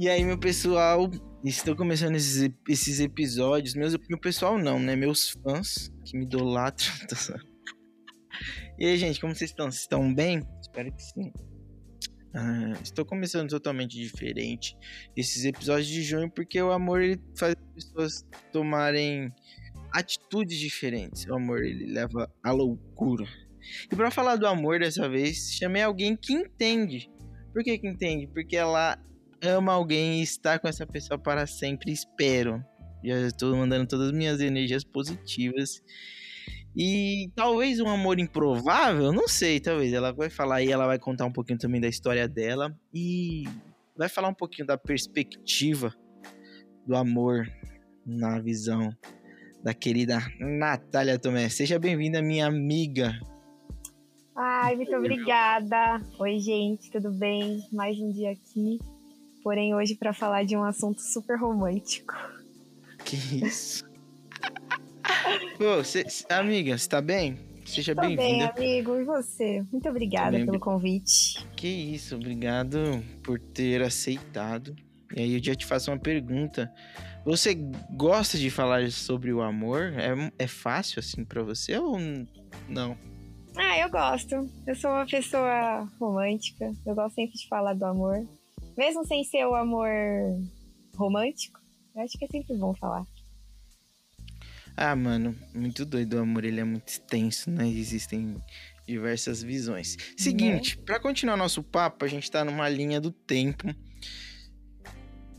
E aí, meu pessoal, estou começando esses, esses episódios. Meus, meu pessoal não, né? Meus fãs que me idolatram. e aí, gente, como vocês estão? Vocês estão bem? Espero que sim. Ah, estou começando totalmente diferente esses episódios de junho porque o amor ele faz as pessoas tomarem atitudes diferentes. O amor ele leva à loucura. E para falar do amor dessa vez, chamei alguém que entende. Por que que entende? Porque ela ama alguém e está com essa pessoa para sempre, espero. Já estou mandando todas as minhas energias positivas. E talvez um amor improvável, não sei, talvez. Ela vai falar aí, ela vai contar um pouquinho também da história dela e vai falar um pouquinho da perspectiva do amor na visão da querida Natália Tomé. Seja bem-vinda, minha amiga. Ai, muito obrigada. Oi, gente, tudo bem? Mais um dia aqui. Porém, hoje para falar de um assunto super romântico. Que isso? Pô, cê, amiga, você tá bem? Seja bem-vinda. bem, amigo. E você? Muito obrigada Também... pelo convite. Que isso, obrigado por ter aceitado. E aí eu já te faço uma pergunta. Você gosta de falar sobre o amor? É, é fácil assim para você ou não? Ah, eu gosto. Eu sou uma pessoa romântica. Eu gosto sempre de falar do amor. Mesmo sem ser o amor romântico, eu acho que é sempre bom falar. Ah, mano, muito doido. O amor ele é muito extenso, né? Existem diversas visões. Seguinte, né? para continuar nosso papo, a gente tá numa linha do tempo.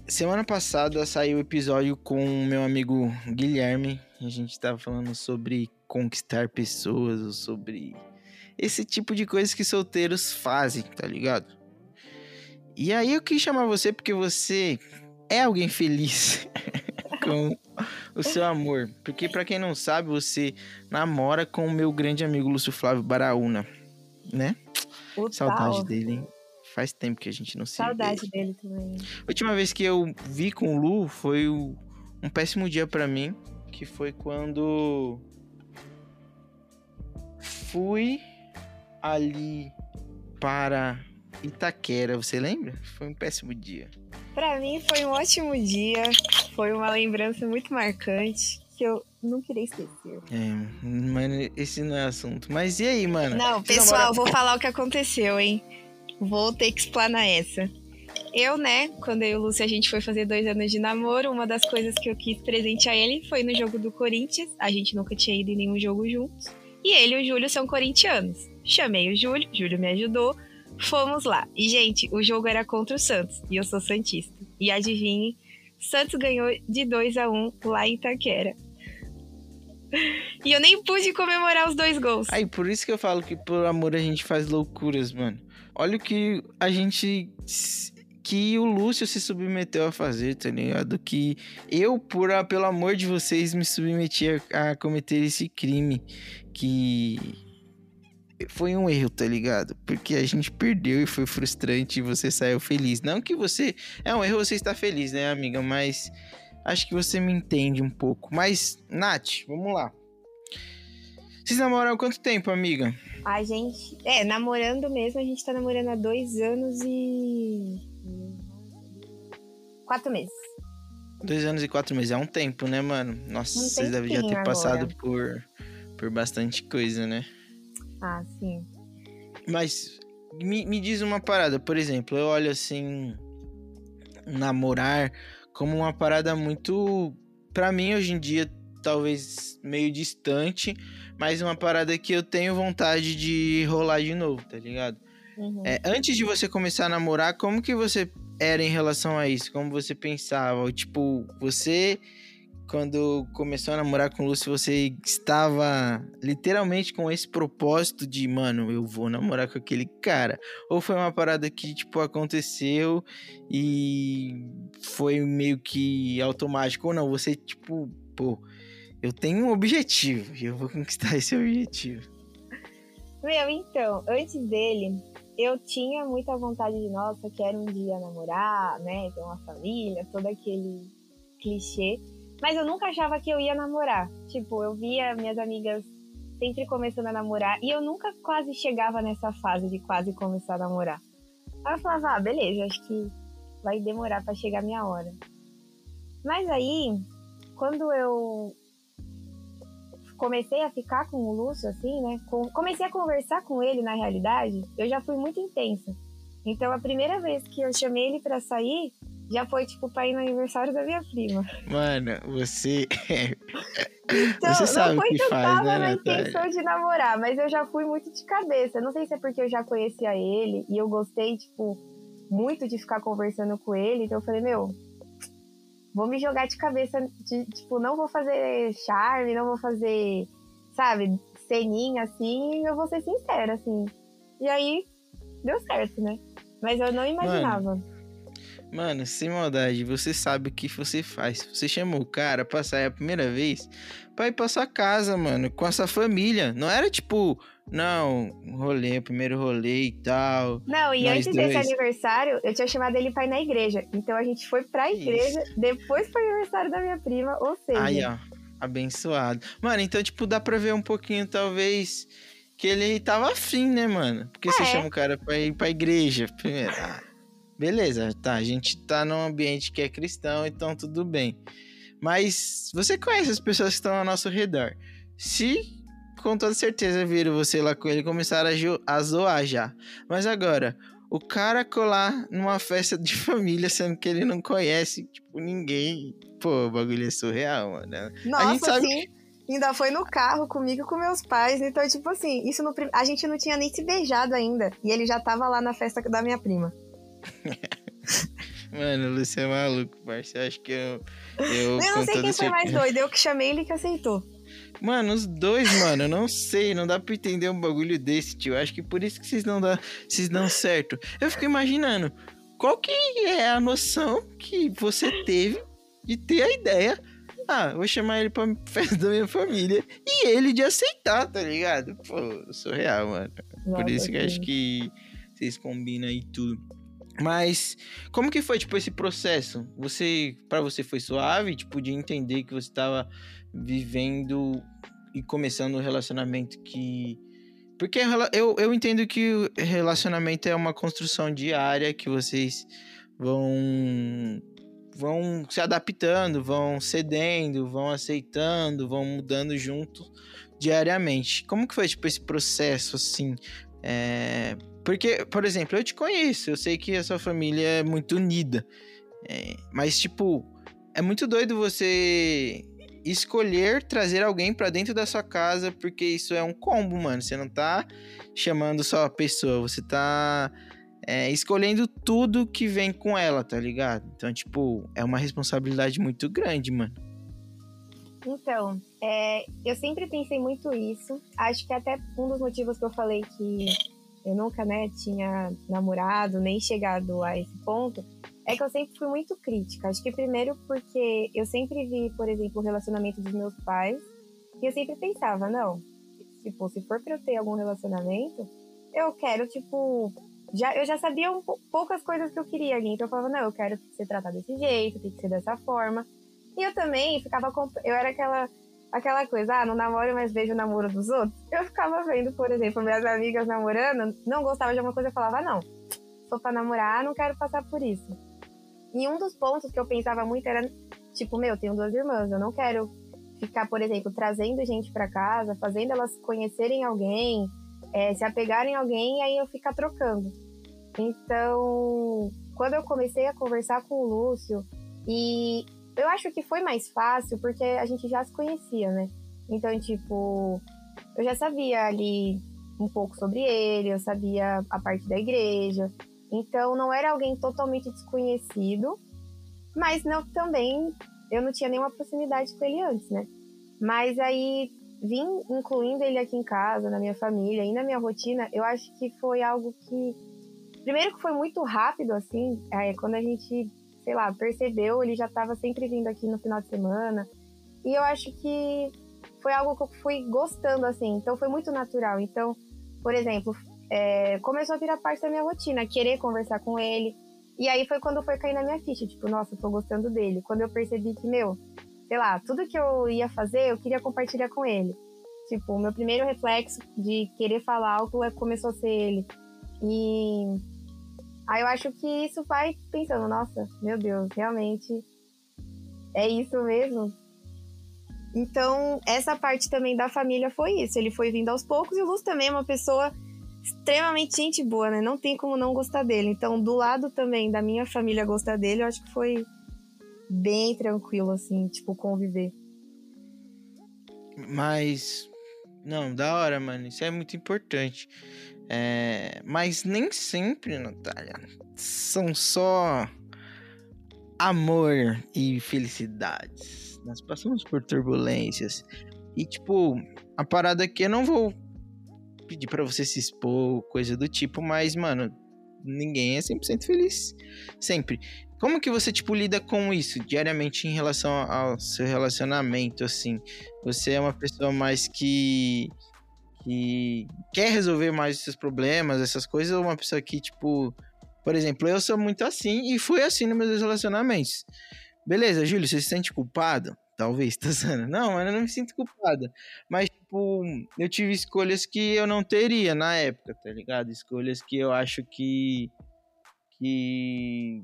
Semana passada saiu o episódio com o meu amigo Guilherme. A gente tava falando sobre conquistar pessoas, sobre esse tipo de coisas que solteiros fazem, tá ligado? E aí eu quis chamar você porque você é alguém feliz com o seu amor. Porque para quem não sabe, você namora com o meu grande amigo Lúcio Flávio Baraúna, né? Saudade dele. Faz tempo que a gente não se Saudade vê. dele também. A última vez que eu vi com o Lu foi um péssimo dia para mim, que foi quando fui ali para Itaquera, você lembra? Foi um péssimo dia. Para mim foi um ótimo dia, foi uma lembrança muito marcante que eu não queria esquecer. É, mano, esse não é assunto. Mas e aí, mano? Não, pessoal, namora... vou falar o que aconteceu, hein? Vou ter que explanar essa. Eu, né, quando eu e o Lúcio a gente foi fazer dois anos de namoro, uma das coisas que eu quis presentear ele foi no jogo do Corinthians. A gente nunca tinha ido em nenhum jogo juntos. E ele e o Júlio são corintianos. Chamei o Júlio, o Júlio me ajudou. Fomos lá. E, gente, o jogo era contra o Santos. E eu sou Santista. E adivinhe, Santos ganhou de 2 a 1 lá em Itaquera. E eu nem pude comemorar os dois gols. Aí, por isso que eu falo que por amor a gente faz loucuras, mano. Olha o que a gente. Que o Lúcio se submeteu a fazer, tá ligado? Que eu, por, pelo amor de vocês, me submeti a, a cometer esse crime. Que foi um erro, tá ligado? Porque a gente perdeu e foi frustrante e você saiu feliz. Não que você. É um erro você estar feliz, né, amiga? Mas acho que você me entende um pouco. Mas, Nath, vamos lá. Vocês namoram há quanto tempo, amiga? A gente. É, namorando mesmo, a gente tá namorando há dois anos e. Quatro meses. Dois anos e quatro meses. É um tempo, né, mano? Nossa, um vocês devem já ter agora. passado por, por bastante coisa, né? Ah, sim. Mas me, me diz uma parada, por exemplo, eu olho assim. Namorar como uma parada muito. para mim, hoje em dia, talvez meio distante, mas uma parada que eu tenho vontade de rolar de novo, tá ligado? Uhum. É, antes de você começar a namorar, como que você era em relação a isso? Como você pensava? Tipo, você quando começou a namorar com o Lúcio, você estava literalmente com esse propósito de, mano, eu vou namorar com aquele cara? Ou foi uma parada que, tipo, aconteceu e foi meio que automático? Ou não, você, tipo, pô, eu tenho um objetivo e eu vou conquistar esse objetivo. Meu, então, antes dele, eu tinha muita vontade de, nossa, quero um dia namorar, né, ter uma família, todo aquele clichê. Mas eu nunca achava que eu ia namorar. Tipo, eu via minhas amigas sempre começando a namorar e eu nunca quase chegava nessa fase de quase começar a namorar. Aí eu falava, ah, beleza, acho que vai demorar para chegar a minha hora. Mas aí, quando eu comecei a ficar com o Lúcio, assim, né? Comecei a conversar com ele, na realidade, eu já fui muito intensa. Então, a primeira vez que eu chamei ele para sair, já foi, tipo, pra ir no aniversário da minha prima. Mano, você. então, você sabe não foi que eu faz, tava né, na intenção de namorar, mas eu já fui muito de cabeça. Não sei se é porque eu já conhecia ele e eu gostei, tipo, muito de ficar conversando com ele. Então eu falei, meu, vou me jogar de cabeça, de, tipo, não vou fazer charme, não vou fazer, sabe, ceninha assim, eu vou ser sincera, assim. E aí, deu certo, né? Mas eu não imaginava. Mano. Mano, sem maldade, você sabe o que você faz. Você chamou o cara pra sair a primeira vez pra ir pra sua casa, mano, com a sua família. Não era tipo, não, rolê, primeiro rolê e tal. Não, e antes dois. desse aniversário, eu tinha chamado ele pra ir na igreja. Então a gente foi pra igreja, Isso. depois pro aniversário da minha prima, ou seja. Aí, ó, abençoado. Mano, então, tipo, dá pra ver um pouquinho, talvez, que ele tava afim, né, mano? Porque é. você chama o cara pra ir pra igreja primeiro. Ah beleza, tá, a gente tá num ambiente que é cristão, então tudo bem. Mas você conhece as pessoas que estão ao nosso redor. Se com toda certeza viram você lá com ele começaram a, a zoar já. Mas agora, o cara colar numa festa de família, sendo que ele não conhece, tipo, ninguém. Pô, o bagulho é surreal, mano. Nossa, a gente sabe sim. Que... Ainda foi no carro comigo e com meus pais. Então, tipo assim, isso no... a gente não tinha nem se beijado ainda. E ele já tava lá na festa da minha prima. Mano, o Lúcio é maluco, parceiro. Acho que eu. Eu, eu não sei quem foi mais doido, eu que chamei ele que aceitou. Mano, os dois, mano, eu não sei, não dá pra entender um bagulho desse, tio. Acho que por isso que vocês não dão, vocês dão certo. Eu fico imaginando, qual que é a noção que você teve de ter a ideia? Ah, vou chamar ele pra festa da minha família. E ele de aceitar, tá ligado? Pô, surreal, mano. Nossa, por isso que eu acho que vocês combinam aí tudo. Mas como que foi tipo esse processo? Você para você foi suave, tipo de entender que você estava vivendo e começando um relacionamento que porque eu, eu entendo que relacionamento é uma construção diária que vocês vão vão se adaptando, vão cedendo, vão aceitando, vão mudando junto diariamente. Como que foi tipo esse processo assim? É, porque, por exemplo, eu te conheço, eu sei que a sua família é muito unida. É, mas, tipo, é muito doido você escolher trazer alguém para dentro da sua casa, porque isso é um combo, mano. Você não tá chamando só a pessoa, você tá é, escolhendo tudo que vem com ela, tá ligado? Então, tipo, é uma responsabilidade muito grande, mano. Então, é, eu sempre pensei muito isso. Acho que até um dos motivos que eu falei que eu nunca, né, tinha namorado, nem chegado a esse ponto, é que eu sempre fui muito crítica. Acho que primeiro porque eu sempre vi, por exemplo, o relacionamento dos meus pais, e eu sempre pensava, não, tipo, se for pra eu ter algum relacionamento, eu quero, tipo, já, eu já sabia um, poucas coisas que eu queria ali, então eu falava, não, eu quero ser tratada desse jeito, tem que ser dessa forma. E eu também ficava, eu era aquela aquela coisa, ah, não namoro, mas vejo o namoro dos outros. Eu ficava vendo, por exemplo, minhas amigas namorando, não gostava de alguma coisa, eu falava, ah, não, sou pra namorar, não quero passar por isso. E um dos pontos que eu pensava muito era, tipo, meu, tenho duas irmãs, eu não quero ficar, por exemplo, trazendo gente para casa, fazendo elas conhecerem alguém, é, se apegarem a alguém e aí eu ficar trocando. Então, quando eu comecei a conversar com o Lúcio e eu acho que foi mais fácil porque a gente já se conhecia, né? Então, tipo, eu já sabia ali um pouco sobre ele, eu sabia a parte da igreja. Então, não era alguém totalmente desconhecido, mas não também eu não tinha nenhuma proximidade com ele antes, né? Mas aí vim incluindo ele aqui em casa, na minha família e na minha rotina, eu acho que foi algo que primeiro que foi muito rápido assim, é, quando a gente sei lá, percebeu, ele já estava sempre vindo aqui no final de semana. E eu acho que foi algo que eu fui gostando, assim. Então foi muito natural. Então, por exemplo, é, começou a virar parte da minha rotina, querer conversar com ele. E aí foi quando foi cair na minha ficha, tipo, nossa, eu tô gostando dele. Quando eu percebi que, meu, sei lá, tudo que eu ia fazer, eu queria compartilhar com ele. Tipo, o meu primeiro reflexo de querer falar algo é, começou a ser ele. E Aí eu acho que isso vai pensando, nossa, meu Deus, realmente é isso mesmo. Então, essa parte também da família foi isso. Ele foi vindo aos poucos e o Luz também é uma pessoa extremamente gente boa, né? Não tem como não gostar dele. Então, do lado também da minha família gostar dele, eu acho que foi bem tranquilo, assim, tipo, conviver. Mas. Não, da hora, mano. Isso é muito importante. É... Mas nem sempre, Natália, são só amor e felicidades. Nós passamos por turbulências. E, tipo, a parada aqui eu não vou pedir para você se expor, coisa do tipo, mas, mano, ninguém é 100% feliz. Sempre. Como que você, tipo, lida com isso diariamente em relação ao seu relacionamento, assim? Você é uma pessoa mais que... que quer resolver mais os seus problemas, essas coisas, ou uma pessoa que, tipo... Por exemplo, eu sou muito assim e fui assim nos meus relacionamentos. Beleza, Júlio, você se sente culpado? Talvez, tá sendo. Não, eu não me sinto culpada. Mas, tipo, eu tive escolhas que eu não teria na época, tá ligado? Escolhas que eu acho que. que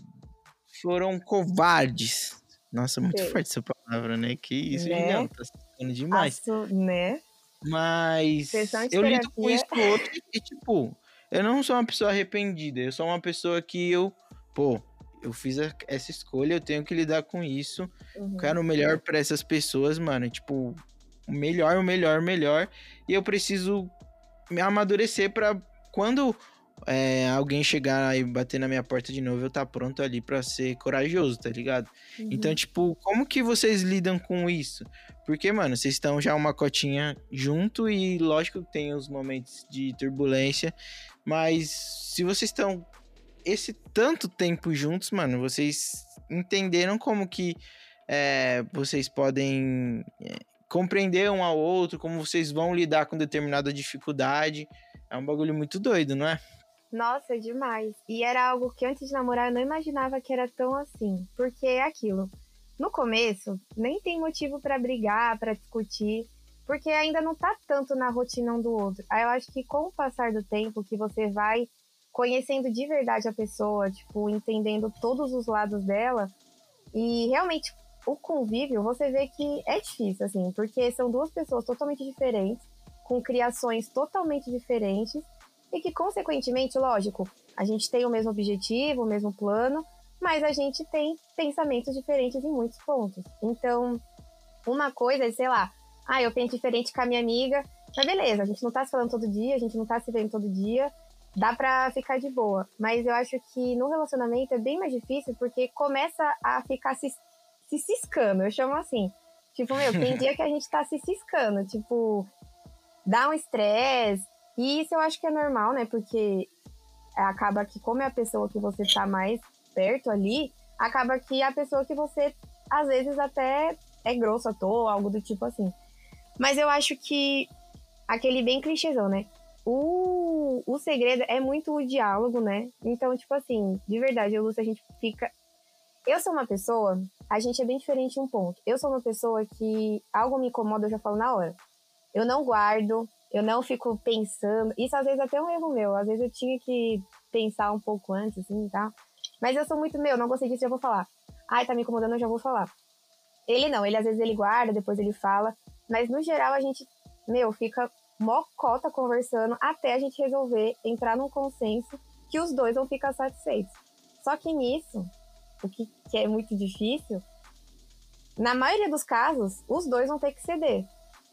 foram covardes. Nossa, muito forte essa palavra, né? Que isso, né? não, tá sendo demais. Aço, né? Mas eu lido com isso outro e, tipo, eu não sou uma pessoa arrependida. Eu sou uma pessoa que eu, pô, eu fiz essa escolha, eu tenho que lidar com isso. Uhum. Quero o melhor para essas pessoas, mano. Tipo, o melhor, o melhor, o melhor. E eu preciso me amadurecer para quando é, alguém chegar e bater na minha porta de novo, eu tá pronto ali para ser corajoso, tá ligado? Uhum. Então, tipo, como que vocês lidam com isso? Porque, mano, vocês estão já uma cotinha junto e lógico que tem os momentos de turbulência, mas se vocês estão esse tanto tempo juntos, mano, vocês entenderam como que é, vocês podem é, compreender um ao outro, como vocês vão lidar com determinada dificuldade. É um bagulho muito doido, não é? Nossa, demais. E era algo que antes de namorar eu não imaginava que era tão assim. Porque é aquilo. No começo, nem tem motivo para brigar, para discutir, porque ainda não tá tanto na rotina um do outro. Aí eu acho que com o passar do tempo que você vai conhecendo de verdade a pessoa, tipo, entendendo todos os lados dela. E realmente o convívio, você vê que é difícil, assim, porque são duas pessoas totalmente diferentes, com criações totalmente diferentes, e que, consequentemente, lógico, a gente tem o mesmo objetivo, o mesmo plano, mas a gente tem pensamentos diferentes em muitos pontos. Então, uma coisa é, sei lá, ah, eu penso diferente com a minha amiga, mas beleza, a gente não tá se falando todo dia, a gente não tá se vendo todo dia, dá pra ficar de boa. Mas eu acho que no relacionamento é bem mais difícil porque começa a ficar se, se ciscando, eu chamo assim. Tipo, meu, tem dia que a gente tá se ciscando, tipo, dá um estresse. E isso eu acho que é normal, né? Porque acaba que, como é a pessoa que você tá mais perto ali, acaba que a pessoa que você, às vezes, até é grossa à toa, algo do tipo assim. Mas eu acho que aquele bem clichêzão, né? o, o segredo é muito o diálogo, né? Então, tipo assim, de verdade, eu Lúcia, a gente fica. Eu sou uma pessoa, a gente é bem diferente em um ponto. Eu sou uma pessoa que algo me incomoda, eu já falo na hora. Eu não guardo, eu não fico pensando. Isso às vezes é até um erro meu. Às vezes eu tinha que pensar um pouco antes, assim, tá? Mas eu sou muito meu, não gostei disso, já vou falar. Ai, tá me incomodando, eu já vou falar. Ele não, ele às vezes ele guarda, depois ele fala. Mas no geral a gente, meu, fica mocota conversando até a gente resolver entrar num consenso que os dois vão ficar satisfeitos. Só que nisso, o que, que é muito difícil, na maioria dos casos, os dois vão ter que ceder.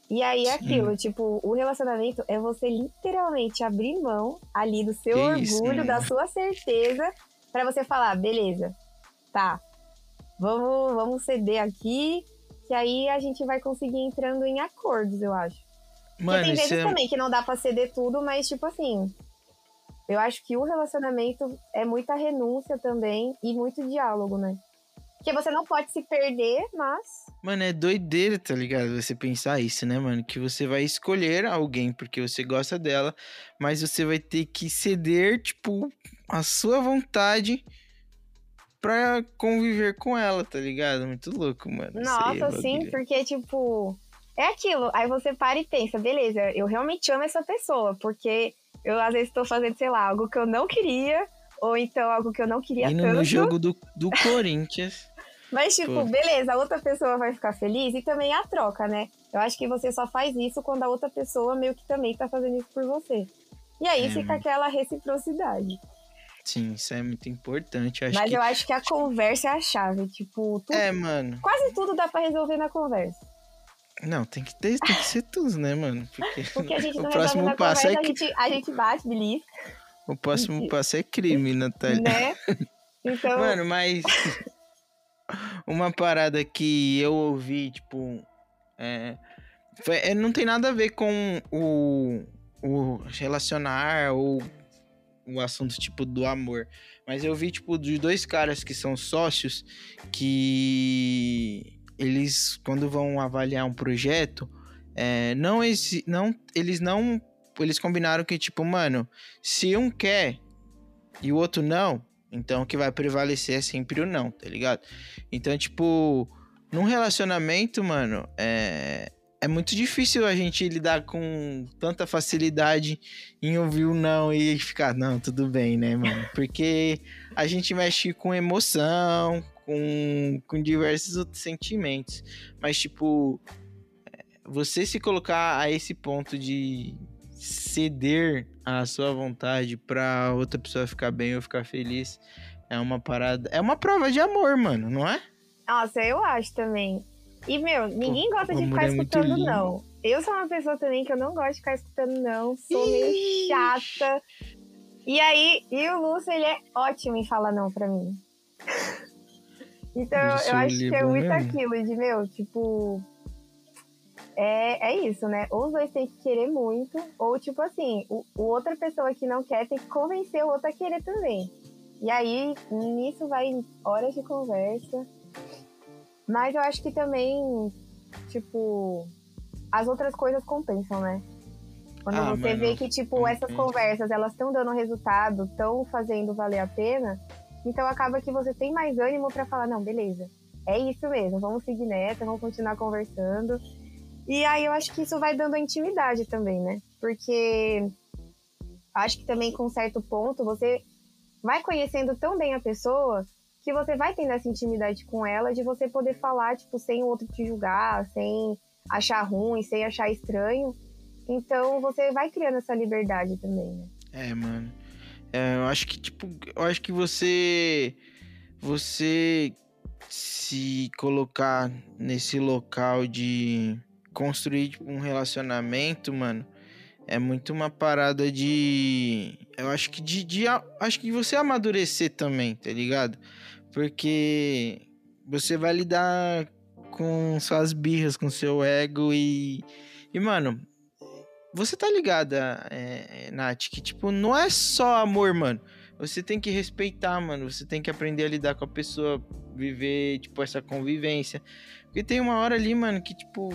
E aí é aquilo, tipo, o relacionamento é você literalmente abrir mão ali do seu que orgulho, isso, da sua certeza, para você falar, beleza, tá, vamos, vamos ceder aqui, que aí a gente vai conseguir entrando em acordos, eu acho. Mano, tem vezes é... também que não dá pra ceder tudo, mas tipo assim. Eu acho que o relacionamento é muita renúncia também e muito diálogo, né? Porque você não pode se perder, mas. Mano, é doideira, tá ligado? Você pensar isso, né, mano? Que você vai escolher alguém porque você gosta dela, mas você vai ter que ceder, tipo, a sua vontade pra conviver com ela, tá ligado? Muito louco, mano. Nossa, sim, porque, tipo, é aquilo. Aí você para e pensa, beleza, eu realmente amo essa pessoa, porque eu às vezes estou fazendo, sei lá, algo que eu não queria, ou então algo que eu não queria Indo tanto. no jogo do, do Corinthians. Mas, tipo, Pô. beleza, a outra pessoa vai ficar feliz e também a troca, né? Eu acho que você só faz isso quando a outra pessoa meio que também tá fazendo isso por você. E aí É, fica mano. aquela reciprocidade. Sim, isso é muito importante. Acho Mas que... eu acho que a conversa é a chave. Tipo, tudo- É, mano. quase tudo dá pra resolver na conversa. Não, tem que ter, tem que ser tudo, né, mano? Porque, Porque a gente o não resolve próximo passo conversa, é a, que- gente, a gente bate, belisca, o próximo passo é crime, Natália. né? Então, Mano, mas uma parada que eu ouvi, tipo, é, foi- é, não tem nada a ver com o, o relacionar ou o assunto tipo do amor, mas eu vi tipo de dois caras que são sócios que eles quando vão avaliar um projeto, é, não exi- não eles não eles combinaram que tipo, mano, se um quer e o outro não, então o que vai prevalecer é sempre o não, tá ligado? Então, tipo, num relacionamento, mano, é, é muito difícil a gente lidar com tanta facilidade em ouvir o não e ficar, não, tudo bem, né, mano? Porque a gente mexe com emoção, com, com diversos outros sentimentos. Mas, tipo, você se colocar a esse ponto de ceder a sua vontade pra outra pessoa ficar bem ou ficar feliz é uma parada. É uma prova de amor, mano, não é? nossa, eu acho também. E, meu, ninguém gosta de ficar é escutando lindo. não. Eu sou uma pessoa também que eu não gosto de ficar escutando não. Sou meio chata. E aí, e o Lúcio, ele é ótimo em falar não pra mim. Então, eu acho é que é bom muito mesmo. aquilo de, meu, tipo... É, é isso, né? Ou os dois têm que querer muito, ou, tipo assim, o, o outra pessoa que não quer tem que convencer o outro a querer também. E aí, nisso vai horas de conversa. Mas eu acho que também, tipo, as outras coisas compensam, né? Quando Ah, você vê que, tipo, essas conversas, elas estão dando resultado, estão fazendo valer a pena, então acaba que você tem mais ânimo pra falar, não, beleza, é isso mesmo, vamos seguir nessa, vamos continuar conversando. E aí eu acho que isso vai dando a intimidade também, né? Porque acho que também com certo ponto você vai conhecendo tão bem a pessoa que você vai tendo essa intimidade com ela de você poder falar, tipo, sem o outro te julgar, sem achar ruim, sem achar estranho. Então você vai criando essa liberdade também, né? É, mano. É, eu acho que, tipo, eu acho que você. Você se colocar nesse local de construir tipo, um relacionamento, mano, é muito uma parada de. Eu acho que de, de. Acho que você amadurecer também, tá ligado? Porque você vai lidar com suas birras, com seu ego e. E, mano, você tá ligada, é, é, Nath, que, tipo, não é só amor, mano. Você tem que respeitar, mano. Você tem que aprender a lidar com a pessoa, viver, tipo, essa convivência. Porque tem uma hora ali, mano, que, tipo,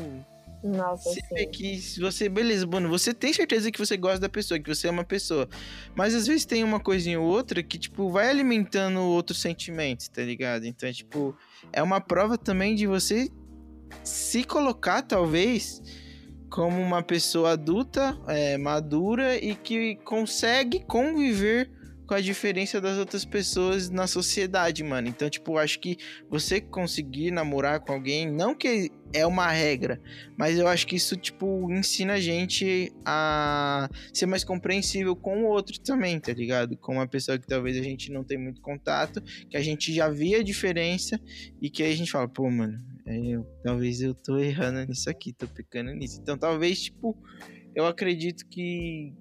Nossa, você vê que você, beleza, mano, você tem certeza que você gosta da pessoa, que você é uma pessoa. Mas às vezes tem uma coisinha ou outra que, tipo, vai alimentando outros sentimentos, tá ligado? Então, é, tipo, é uma prova também de você se colocar, talvez, como uma pessoa adulta, é, madura e que consegue conviver com a diferença das outras pessoas na sociedade, mano. Então, tipo, acho que você conseguir namorar com alguém, não que é uma regra, mas eu acho que isso, tipo, ensina a gente a ser mais compreensível com o outro também, tá ligado? Com uma pessoa que talvez a gente não tem muito contato, que a gente já via a diferença e que aí a gente fala, pô, mano, é, eu, talvez eu tô errando nisso aqui, tô pecando nisso. Então, talvez, tipo, eu acredito que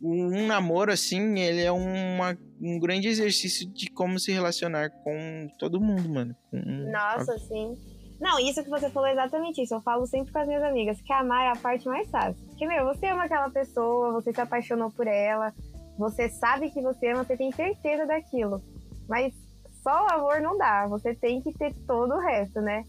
um namoro, assim, ele é uma, um grande exercício de como se relacionar com todo mundo, mano. Com- Nossa, sim. Não, isso que você falou é exatamente isso. Eu falo sempre com as minhas amigas, que amar é a parte mais fácil. Porque, meu, você ama aquela pessoa, você se apaixonou por ela, você sabe que você ama, você tem certeza daquilo. Mas só o amor não dá, você tem que ter todo o resto, né?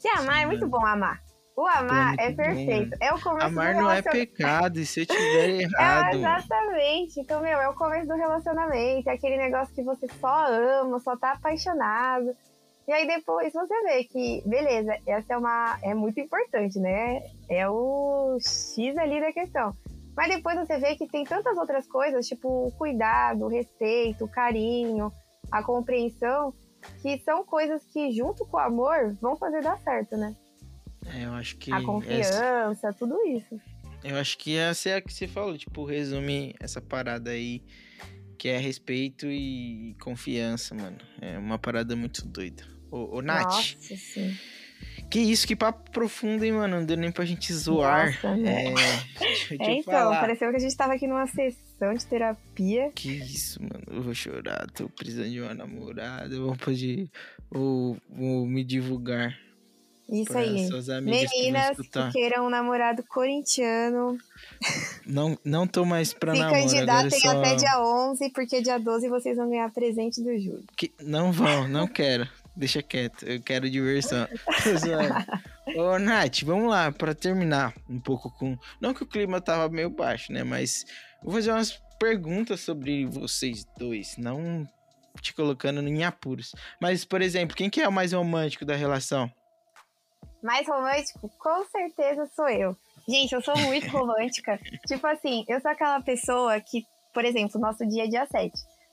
Que amar Sim, é muito mano. bom amar. O amar é é perfeito. é o começo Amar do não é relacionamento. pecado, e se eu tiver É, errado. exatamente. Então, meu, é o começo do relacionamento, é aquele negócio que você só ama, só tá apaixonado. E aí depois você vê que, beleza, essa é uma. é muito importante, né? É o X ali da questão. Mas depois você vê que tem tantas outras coisas, tipo o cuidado, o respeito, o carinho, a compreensão, que são coisas que, junto com o amor, vão fazer dar certo, né? É, eu acho que. A confiança, essa... tudo isso. Eu acho que essa é a que você falou, tipo, resume essa parada aí, que é respeito e confiança, mano. É uma parada muito doida. Ô, ô Nath. Nossa, sim. Que isso, que papo profundo, hein, mano? Não deu nem pra gente zoar. Nossa, né? É, deixa, deixa É, então, falar. pareceu que a gente tava aqui numa sessão de terapia. Que isso, mano. Eu vou chorar. Tô precisando de uma namorada. Eu vou. Vou, vou me divulgar. Isso aí. que Meninas que, escutar. queiram um namorado corintiano, Não, não tô mais pra se namoro. Agora candidatem é só... até dia 11, porque dia 12 vocês vão ganhar presente do Júlio. Que- Não vão, não quero. Deixa quieto. Eu quero diversão. Ô, Nath, vamos lá, pra terminar um pouco com. Não que o clima tava meio baixo, né? Mas vou fazer umas perguntas sobre vocês dois. Não te colocando em apuros. Mas, por exemplo, quem que é o mais romântico da relação? Mais romântico, com certeza sou eu. Gente, eu sou muito romântica. tipo assim, eu sou aquela pessoa que, por exemplo, nosso dia é dia 7.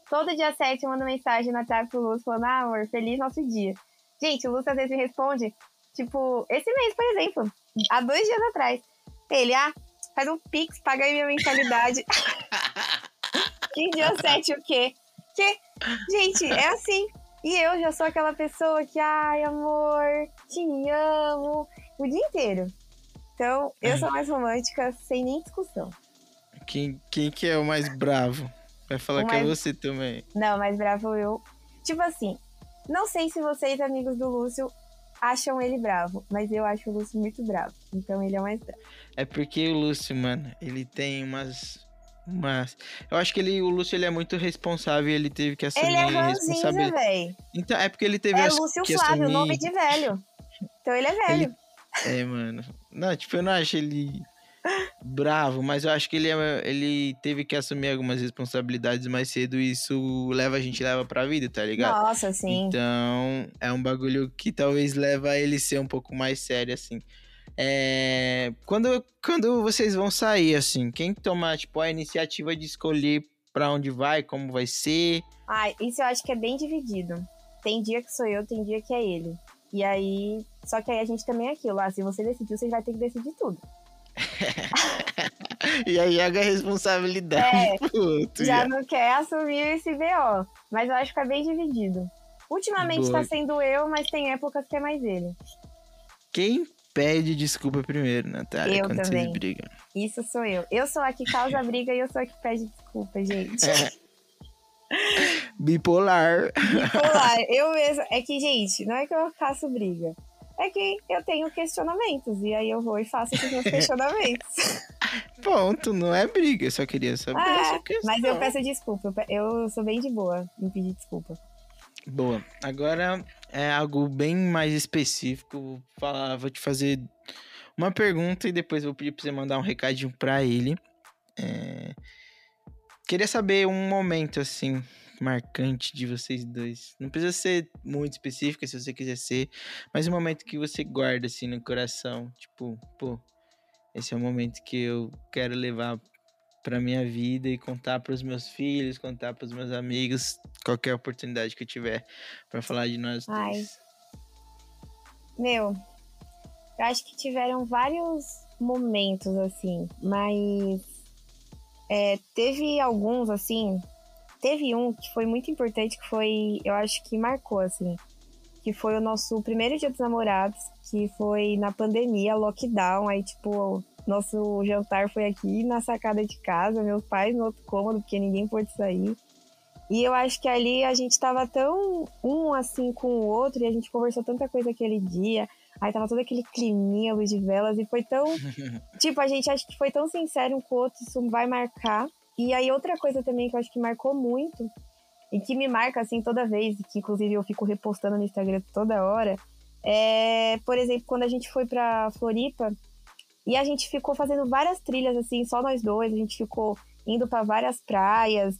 Todo dia 7 eu mando mensagem no WhatsApp pro Lúcio falando, ah, amor, feliz nosso dia. Gente, o Lúcio às vezes me responde, tipo, esse mês, por exemplo, há dois dias atrás. Ele, ah, faz um pix, paga aí minha mensalidade. que dia 7 o quê? Que, gente, é assim. E eu já sou aquela pessoa que, ai, amor, te amo, o dia inteiro. Então, eu sou mais romântica sem nem discussão. Quem, quem que é o mais bravo? Vai falar O que é mais- você também. Não, mais bravo eu. Tipo assim, não sei se vocês, amigos do Lúcio, acham ele bravo, mas eu acho o Lúcio muito bravo. Então ele é o mais bravo. É porque o Lúcio, mano, ele tem umas. Umas... Eu acho que ele, o Lúcio ele é muito responsável e ele teve que assumir Ele é ranzinza, responsabilidade. velho. Então, é porque ele teve É Lúcio que Flávio, assumir. nome de velho. Então ele é velho. É, mano. Não, tipo, eu não acho ele bravo, mas eu acho que ele, é- ele teve que assumir algumas responsabilidades mais cedo e isso leva a gente leva pra vida, tá ligado? Nossa, sim. Então, é um bagulho que talvez leva a ele ser um pouco mais sério, assim. É... Quando, quando vocês vão sair, assim, quem toma, tipo, a iniciativa de escolher pra onde vai, como vai ser? Ai, isso eu acho que é bem dividido. Tem dia que sou eu, tem dia que é ele. E aí. Só que aí a gente também é aquilo. Ah, se você decidiu, você vai ter que decidir tudo. E aí joga a responsabilidade É, pro outro. Já já. não quer assumir esse BO. Mas eu acho que é bem dividido. Ultimamente Boa. tá sendo eu, mas tem épocas que é mais ele. Quem pede desculpa primeiro, Natália, Eu quando também. vocês brigam? Isso sou eu. Eu sou a que causa briga e eu sou a que pede desculpa, gente. Bipolar. Bipolar. eu mesmo. É que, gente, não é que eu faço briga. É que eu tenho questionamentos. E aí eu vou e faço esses meus questionamentos. Ponto, não é briga, eu só queria saber Ah, essa questão. Mas eu peço desculpa. Eu sou bem de boa em pedir desculpa. Boa. Agora é algo bem mais específico. Falar, vou te fazer uma pergunta e depois vou pedir pra você mandar um recadinho pra ele. É, Queria saber um momento assim marcante de vocês dois. Não precisa ser muito específico se você quiser ser, mas um momento que você guarda assim no coração, tipo, pô, esse é o momento que eu quero levar pra minha vida e contar pros meus filhos, contar pros meus amigos, qualquer oportunidade que eu tiver pra falar de nós Ai. dois. Meu, eu acho que tiveram vários momentos assim, mas é, teve alguns assim. Teve um que foi muito importante, que foi, eu acho que marcou assim, que foi o nosso primeiro dia dos namorados, que foi na pandemia, lockdown, aí tipo, nosso jantar foi aqui na sacada de casa, meus pais no outro cômodo, porque ninguém pôde sair. E eu acho que ali a gente tava tão um assim com o outro, e a gente conversou tanta coisa aquele dia. Aí tava todo aquele climinha, luz de velas, e foi tão. tipo, a gente acha que foi tão sincero um com o outro, isso vai marcar. E aí, outra coisa também que eu acho que marcou muito, e que me marca assim toda vez, e que inclusive eu fico repostando no Instagram toda hora, é, por exemplo, quando a gente foi pra Floripa, e a gente ficou fazendo várias trilhas, assim, só nós dois, a gente ficou indo pra várias praias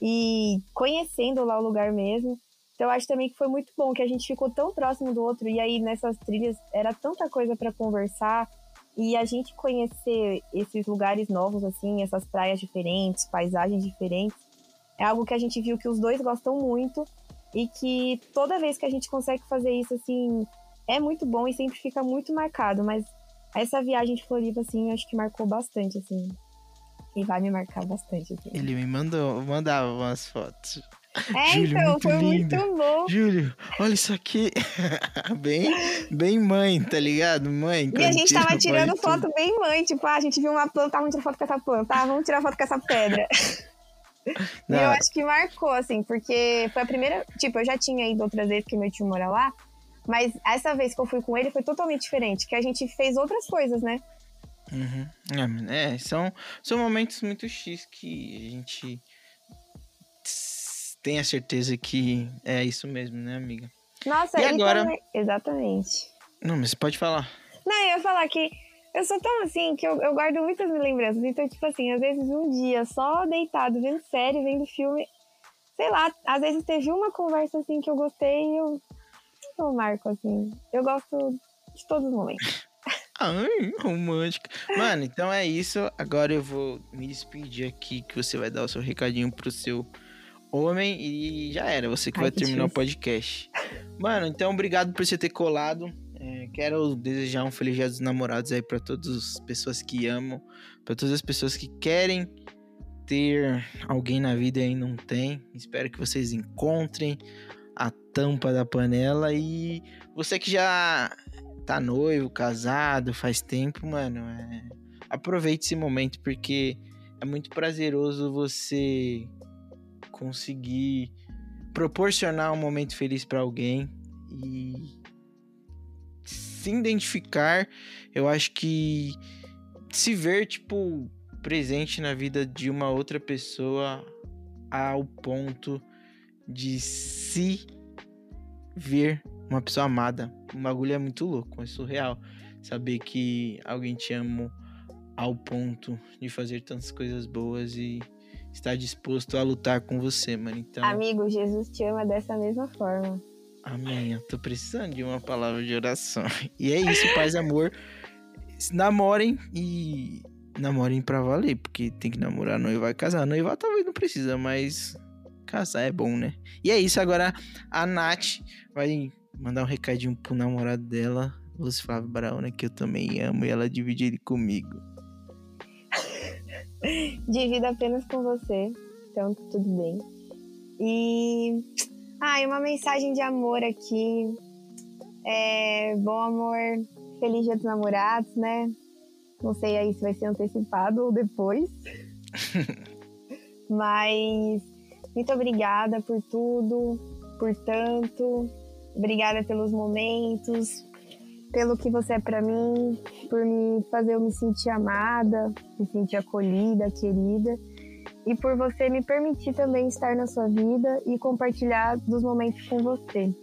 e conhecendo lá o lugar mesmo. Então acho também que foi muito bom que a gente ficou tão próximo do outro e aí nessas trilhas era tanta coisa para conversar E a gente conhecer esses lugares novos, assim, essas praias diferentes, paisagens diferentes, é algo que a gente viu que os dois gostam muito e que toda vez que a gente consegue fazer isso, assim, é muito bom e sempre fica muito marcado. Mas essa viagem de Floripa, assim, acho que marcou bastante, assim. E vai me marcar bastante. Assim. Ele me mandou, mandava umas fotos. É, Júlio, então, foi lindo. muito bom. Júlio, olha isso aqui. bem, bem mãe, tá ligado? Mãe. E a gente tava tirando foto tudo. bem mãe, tipo, ah, a gente viu uma planta, vamos tirar foto com essa planta, ah, vamos tirar foto com essa pedra. e eu acho que marcou, assim, porque foi a primeira. Tipo, eu já tinha ido outras vezes, porque meu tio mora lá. Mas essa vez que eu fui com ele foi totalmente diferente, que a gente fez outras coisas, né? Uhum. É, é, são, são momentos muito X que a gente tem a certeza que é isso mesmo, né, amiga? Nossa, e agora... Também... Exatamente. Não, mas você pode falar. Não, eu ia falar que eu sou tão assim que eu, eu guardo muitas lembranças. Então, tipo assim, às vezes um dia só deitado, vendo série, vendo filme, sei lá, às vezes teve uma conversa assim que eu gostei e eu, eu marco, assim. Eu gosto de todos os momentos. Ai, romântica. Mano, então é isso. Agora eu vou me despedir aqui, que você vai dar o seu recadinho pro seu homem e já era. Você que Ai, vai que terminar difícil. o podcast. Mano, então obrigado por você ter colado. É, quero desejar um feliz dia dos namorados aí para todas as pessoas que amam, para todas as pessoas que querem ter alguém na vida e não tem. Espero que vocês encontrem tampa da panela e você que já tá noivo, casado, faz tempo, mano, é... aproveite esse momento porque é muito prazeroso você conseguir proporcionar um momento feliz para alguém e se identificar, eu acho que se ver tipo presente na vida de uma outra pessoa ao ponto de se ver uma pessoa amada. O bagulho é muito louco, é surreal. Saber que alguém te ama ao ponto de fazer tantas coisas boas e estar disposto a lutar com você, mano. Então. Amigo, Jesus te ama dessa mesma forma. Amém. Eu tô precisando de uma palavra de oração. E é isso, paz e amor. Namorem e namorem pra valer, porque tem que namorar, não vai casar. Noivar talvez não precisa, mas casar é bom, né? E é isso, agora a Nath vai mandar um recadinho pro namorado dela, Lúcio Flávio Brauna, que eu também amo, e ela divide ele comigo. Divido apenas com você, então tudo bem. E. Ah, e uma mensagem de amor aqui. É, bom amor, feliz dia dos namorados, né? Não sei aí se vai ser antecipado ou depois. Mas muito obrigada por tudo, por tanto. Obrigada pelos momentos, pelo que você é para mim, por me fazer eu me sentir amada, me sentir acolhida, querida. E por você me permitir também estar na sua vida e compartilhar dos momentos com você.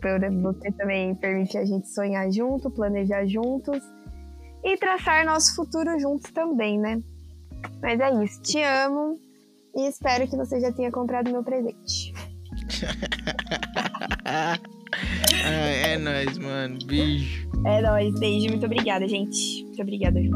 Por você também permitir a gente sonhar junto, planejar juntos e traçar nosso futuro juntos também, né? Mas é isso. Te amo e espero que você já tenha comprado meu presente. ah, é nóis, mano. Beijo. É nóis. Beijo. Muito obrigada, gente. Muito obrigada, Ju.